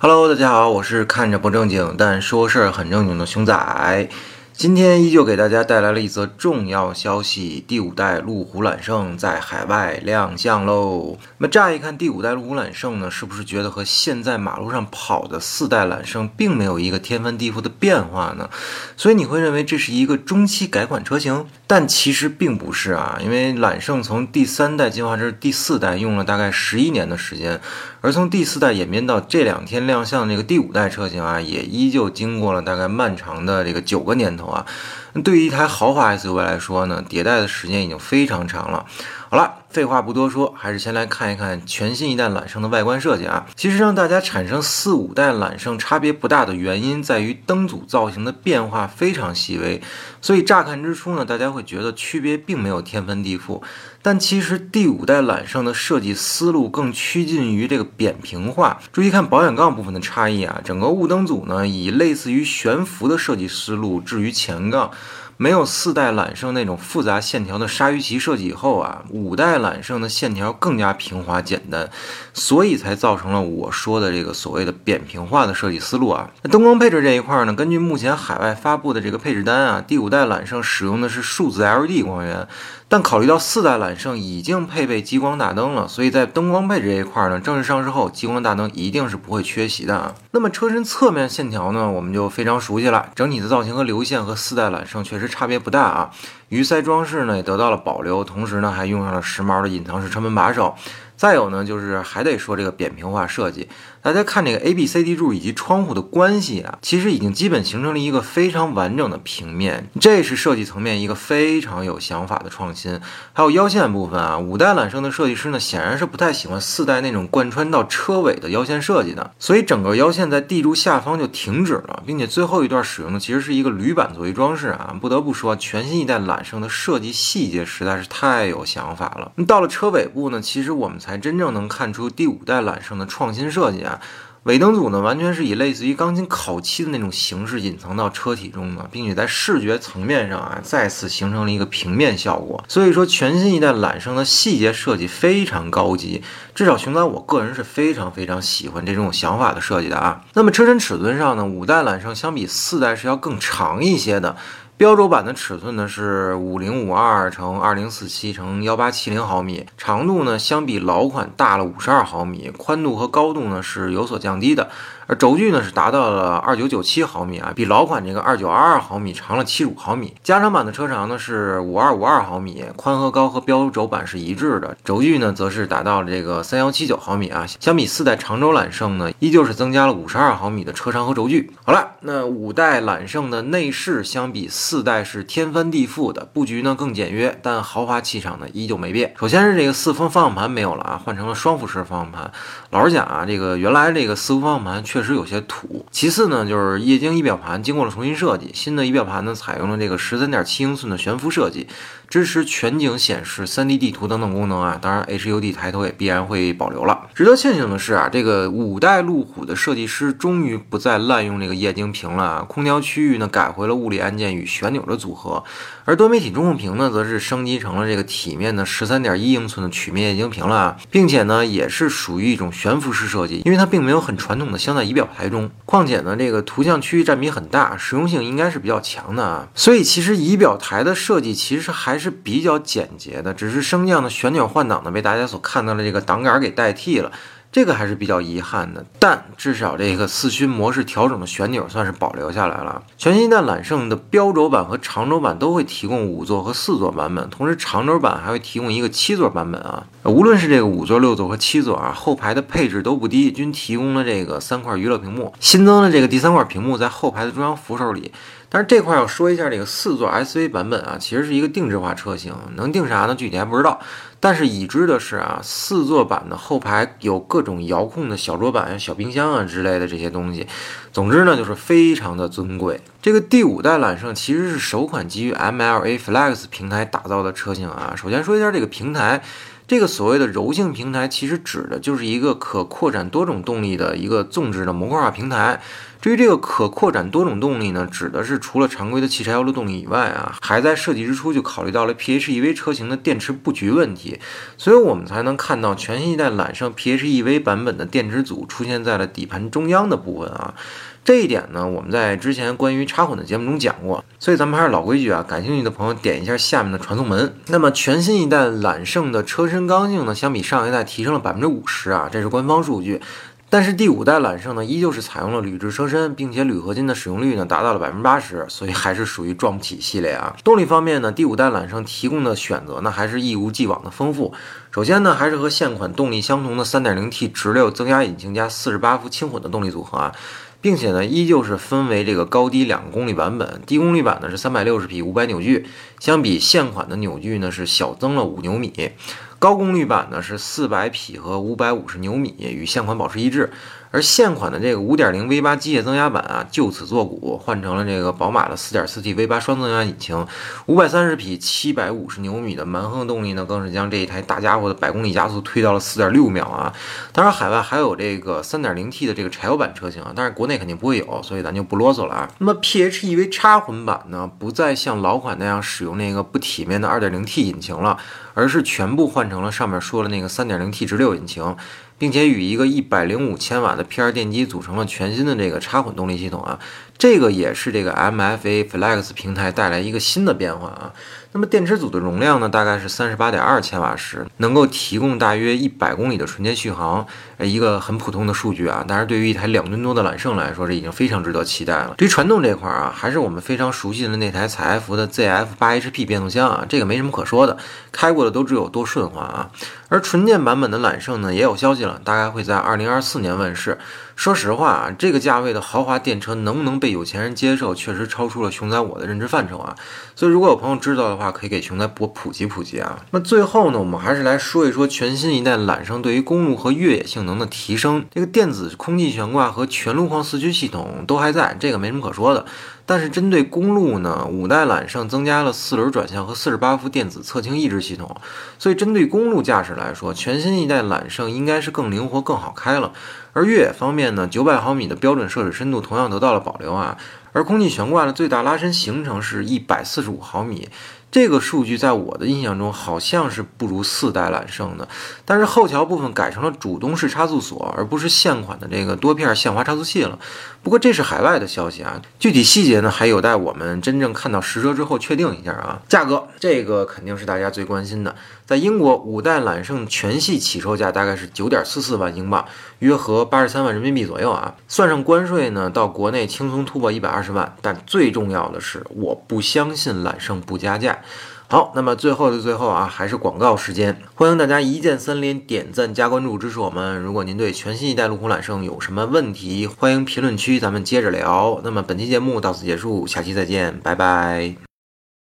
Hello，大家好，我是看着不正经但说事儿很正经的熊仔。今天依旧给大家带来了一则重要消息：第五代路虎揽胜在海外亮相喽。那么乍一看，第五代路虎揽胜呢，是不是觉得和现在马路上跑的四代揽胜并没有一个天翻地覆的变化呢？所以你会认为这是一个中期改款车型，但其实并不是啊，因为揽胜从第三代进化至第四代用了大概十一年的时间，而从第四代演变到这两天亮相的这个第五代车型啊，也依旧经过了大概漫长的这个九个年头。啊，对于一台豪华 SUV 来说呢，迭代的时间已经非常长了。好了。废话不多说，还是先来看一看全新一代揽胜的外观设计啊。其实让大家产生四五代揽胜差别不大的原因，在于灯组造型的变化非常细微，所以乍看之初呢，大家会觉得区别并没有天翻地覆。但其实第五代揽胜的设计思路更趋近于这个扁平化。注意看保险杠部分的差异啊，整个雾灯组呢以类似于悬浮的设计思路置于前杠。没有四代揽胜那种复杂线条的鲨鱼鳍设计以后啊，五代揽胜的线条更加平滑简单，所以才造成了我说的这个所谓的扁平化的设计思路啊。那灯光配置这一块呢，根据目前海外发布的这个配置单啊，第五代揽胜使用的是数字 LED 光源。但考虑到四代揽胜已经配备激光大灯了，所以在灯光配置这一块呢，正式上市后激光大灯一定是不会缺席的啊。那么车身侧面线条呢，我们就非常熟悉了，整体的造型和流线和四代揽胜确实差别不大啊。鱼鳃装饰呢也得到了保留，同时呢还用上了时髦的隐藏式车门把手。再有呢，就是还得说这个扁平化设计。大家看这个 A、B、C、D 柱以及窗户的关系啊，其实已经基本形成了一个非常完整的平面。这是设计层面一个非常有想法的创新。还有腰线部分啊，五代揽胜的设计师呢，显然是不太喜欢四代那种贯穿到车尾的腰线设计的，所以整个腰线在 D 柱下方就停止了，并且最后一段使用的其实是一个铝板作为装饰啊。不得不说，全新一代揽胜的设计细节实在是太有想法了。那到了车尾部呢，其实我们才真正能看出第五代揽胜的创新设计啊。尾灯组呢，完全是以类似于钢琴烤漆的那种形式隐藏到车体中的，并且在视觉层面上啊，再次形成了一个平面效果。所以说，全新一代揽胜的细节设计非常高级，至少熊仔我个人是非常非常喜欢这种想法的设计的啊。那么车身尺寸上呢，五代揽胜相比四代是要更长一些的。标轴版的尺寸呢是五零五二乘二零四七乘幺八七零毫米，长度呢相比老款大了五十二毫米，宽度和高度呢是有所降低的。而轴距呢是达到了二九九七毫米啊，比老款这个二九二二毫米长了七十五毫米。加长版的车长呢是五二五二毫米，宽和高和标轴版是一致的。轴距呢则是达到了这个三幺七九毫米啊，相比四代长轴揽胜呢，依旧是增加了五十二毫米的车长和轴距。好了，那五代揽胜的内饰相比四代是天翻地覆的，布局呢更简约，但豪华气场呢依旧没变。首先是这个四风方向盘没有了啊，换成了双辐式方向盘。老实讲啊，这个原来这个四幅方向盘确确实有些土。其次呢，就是液晶仪表盘经过了重新设计，新的仪表盘呢采用了这个十三点七英寸的悬浮设计，支持全景显示、三 D 地图等等功能啊。当然，HUD 抬头也必然会保留了。值得庆幸的是啊，这个五代路虎的设计师终于不再滥用这个液晶屏了啊，空调区域呢改回了物理按键与旋钮的组合，而多媒体中控屏呢则是升级成了这个体面的十三点一英寸的曲面液晶屏了，并且呢也是属于一种。悬浮式设计，因为它并没有很传统的镶在仪表台中，况且呢，这个图像区域占比很大，实用性应该是比较强的啊。所以其实仪表台的设计其实还是比较简洁的，只是升降的旋钮换挡呢被大家所看到的这个挡杆给代替了。这个还是比较遗憾的，但至少这个四驱模式调整的旋钮算是保留下来了。全新一代揽胜的标轴版和长轴版都会提供五座和四座版本，同时长轴版还会提供一个七座版本啊。无论是这个五座、六座和七座啊，后排的配置都不低，均提供了这个三块娱乐屏幕，新增了这个第三块屏幕在后排的中央扶手里。但是这块要说一下，这个四座 SUV 版本啊，其实是一个定制化车型，能定啥呢？具体还不知道。但是已知的是啊，四座版的后排有各种遥控的小桌板、小冰箱啊之类的这些东西。总之呢，就是非常的尊贵。这个第五代揽胜其实是首款基于 MLA Flex 平台打造的车型啊。首先说一下这个平台。这个所谓的柔性平台，其实指的就是一个可扩展多种动力的一个纵置的模块化平台。至于这个可扩展多种动力呢，指的是除了常规的汽柴油的动力以外啊，还在设计之初就考虑到了 PHEV 车型的电池布局问题，所以我们才能看到全新一代揽胜 PHEV 版本的电池组出现在了底盘中央的部分啊。这一点呢，我们在之前关于插混的节目中讲过，所以咱们还是老规矩啊，感兴趣的朋友点一下下面的传送门。那么全新一代揽胜的车身刚性呢，相比上一代提升了百分之五十啊，这是官方数据。但是第五代揽胜呢，依旧是采用了铝制车身，并且铝合金的使用率呢达到了百分之八十，所以还是属于撞不起系列啊。动力方面呢，第五代揽胜提供的选择呢还是一如既往的丰富。首先呢，还是和现款动力相同的 3.0T 直六增压引擎加48伏轻混的动力组合啊。并且呢，依旧是分为这个高低两个功率版本，低功率版呢是三百六十匹五百扭矩，相比现款的扭矩呢是小增了五牛米。高功率版呢是四百匹和五百五十牛米，与现款保持一致。而现款的这个五点零 V 八机械增压版啊，就此作古，换成了这个宝马的四点四 T V 八双增压引擎，五百三十匹、七百五十牛米的蛮横动力呢，更是将这一台大家伙的百公里加速推到了四点六秒啊！当然，海外还有这个三点零 T 的这个柴油版车型啊，但是国内肯定不会有，所以咱就不啰嗦了啊。那么 PHEV 插混版呢，不再像老款那样使用那个不体面的二点零 T 引擎了，而是全部换成了上面说的那个三点零 T 直六引擎。并且与一个一百零五千瓦的 P R 电机组成了全新的这个插混动力系统啊，这个也是这个 MFA Flex 平台带来一个新的变化啊。那么电池组的容量呢，大概是三十八点二千瓦时，能够提供大约一百公里的纯电续航，一个很普通的数据啊。但是对于一台两吨多的揽胜来说，这已经非常值得期待了。对于传动这块啊，还是我们非常熟悉的那台采埃孚的 ZF 八 HP 变速箱啊，这个没什么可说的，开过的都知有多顺滑啊。而纯电版本的揽胜呢，也有消息了，大概会在二零二四年问世。说实话啊，这个价位的豪华电车能不能被有钱人接受，确实超出了熊仔我的认知范畴啊。所以如果有朋友知道的话，可以给熊仔博普及普及啊。那最后呢，我们还是来说一说全新一代揽胜对于公路和越野性能的提升。这个电子空气悬挂和全路况四驱系统都还在，这个没什么可说的。但是针对公路呢，五代揽胜增加了四轮转向和四十八伏电子侧倾抑制系统，所以针对公路驾驶来说，全新一代揽胜应该是更灵活、更好开了。而越野方面呢，九百毫米的标准涉水深度同样得到了保留啊，而空气悬挂的最大拉伸行程是一百四十五毫米。这个数据在我的印象中好像是不如四代揽胜的，但是后桥部分改成了主动式差速锁，而不是现款的这个多片限滑差速器了。不过这是海外的消息啊，具体细节呢还有待我们真正看到实车之后确定一下啊。价格这个肯定是大家最关心的，在英国五代揽胜全系起售价大概是九点四四万英镑，约合八十三万人民币左右啊。算上关税呢，到国内轻松突破一百二十万。但最重要的是，我不相信揽胜不加价。好，那么最后的最后啊，还是广告时间，欢迎大家一键三连、点赞加关注支持我们。如果您对全新一代路虎揽胜有什么问题，欢迎评论区咱们接着聊。那么本期节目到此结束，下期再见，拜拜。